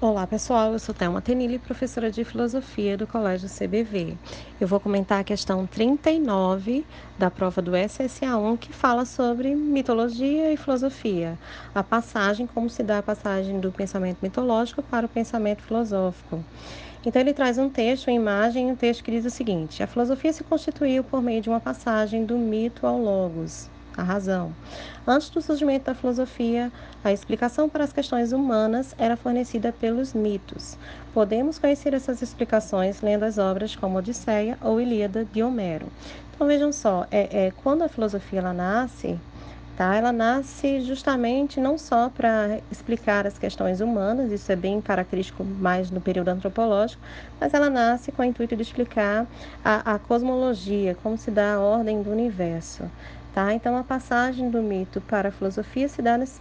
Olá pessoal, eu sou Thelma Tenille, professora de Filosofia do Colégio CBV. Eu vou comentar a questão 39 da prova do SSA1 que fala sobre mitologia e filosofia. A passagem, como se dá a passagem do pensamento mitológico para o pensamento filosófico. Então ele traz um texto, uma imagem, um texto que diz o seguinte: A filosofia se constituiu por meio de uma passagem do mito ao logos, a razão. Antes do surgimento da filosofia, a explicação para as questões humanas era fornecida pelos mitos. Podemos conhecer essas explicações lendo as obras como Odisseia ou Ilíada de Homero. Então vejam só, é, é quando a filosofia ela nasce, Tá? Ela nasce justamente não só para explicar as questões humanas, isso é bem característico mais no período antropológico, mas ela nasce com o intuito de explicar a, a cosmologia, como se dá a ordem do universo. Tá? Então, a passagem do mito para a filosofia se dá nesse,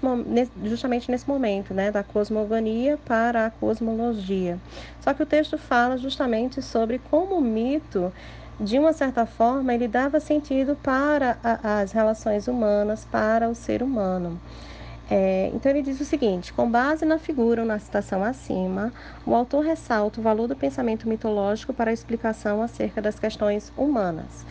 justamente nesse momento, né, da cosmogonia para a cosmologia. Só que o texto fala justamente sobre como o mito, de uma certa forma, ele dava sentido para a, as relações humanas, para o ser humano. É, então ele diz o seguinte: com base na figura ou na citação acima, o autor ressalta o valor do pensamento mitológico para a explicação acerca das questões humanas.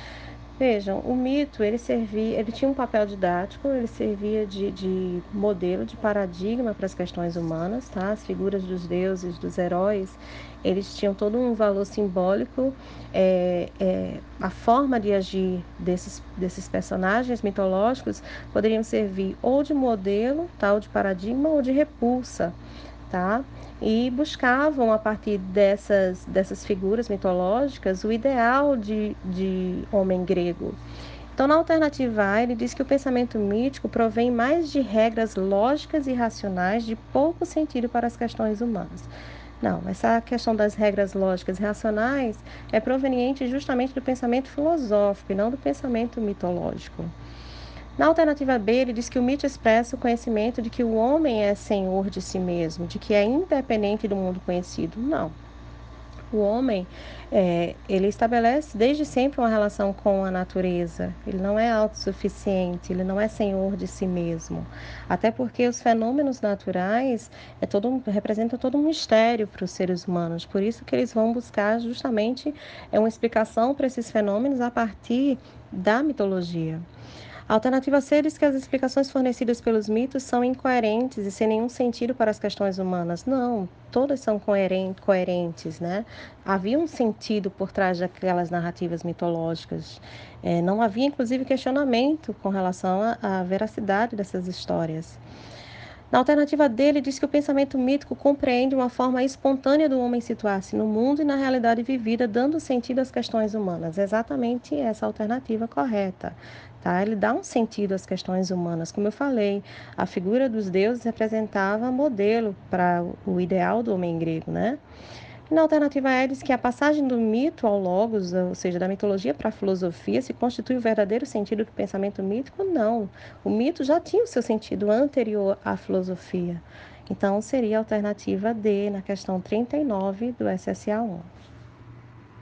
Vejam, o mito ele servia, ele tinha um papel didático, ele servia de, de modelo, de paradigma para as questões humanas, tá? As figuras dos deuses, dos heróis, eles tinham todo um valor simbólico, é, é, a forma de agir desses, desses personagens mitológicos poderiam servir ou de modelo, tal, de paradigma, ou de repulsa, tá? E buscavam, a partir dessas, dessas figuras mitológicas, o ideal de, de homem grego. Então, na alternativa A, ele diz que o pensamento mítico provém mais de regras lógicas e racionais de pouco sentido para as questões humanas. Não, essa questão das regras lógicas e racionais é proveniente justamente do pensamento filosófico e não do pensamento mitológico. Na alternativa B, ele diz que o mito expressa o conhecimento de que o homem é senhor de si mesmo, de que é independente do mundo conhecido. Não. O homem, é, ele estabelece desde sempre uma relação com a natureza. Ele não é autossuficiente, ele não é senhor de si mesmo. Até porque os fenômenos naturais é todo, representam todo um mistério para os seres humanos. Por isso que eles vão buscar justamente é uma explicação para esses fenômenos a partir da mitologia. A alternativa C diz que as explicações fornecidas pelos mitos são incoerentes e sem nenhum sentido para as questões humanas. Não, todas são coerentes, né? Havia um sentido por trás daquelas narrativas mitológicas. É, não havia, inclusive, questionamento com relação à veracidade dessas histórias. Na alternativa dele, diz que o pensamento mítico compreende uma forma espontânea do homem situar-se no mundo e na realidade vivida, dando sentido às questões humanas. exatamente essa alternativa correta. Tá? Ele dá um sentido às questões humanas. Como eu falei, a figura dos deuses representava modelo para o ideal do homem grego, né? Na alternativa E diz que a passagem do mito ao logos, ou seja, da mitologia para a filosofia, se constitui o verdadeiro sentido do pensamento mítico? Não. O mito já tinha o seu sentido anterior à filosofia. Então, seria a alternativa D na questão 39 do SSA 1.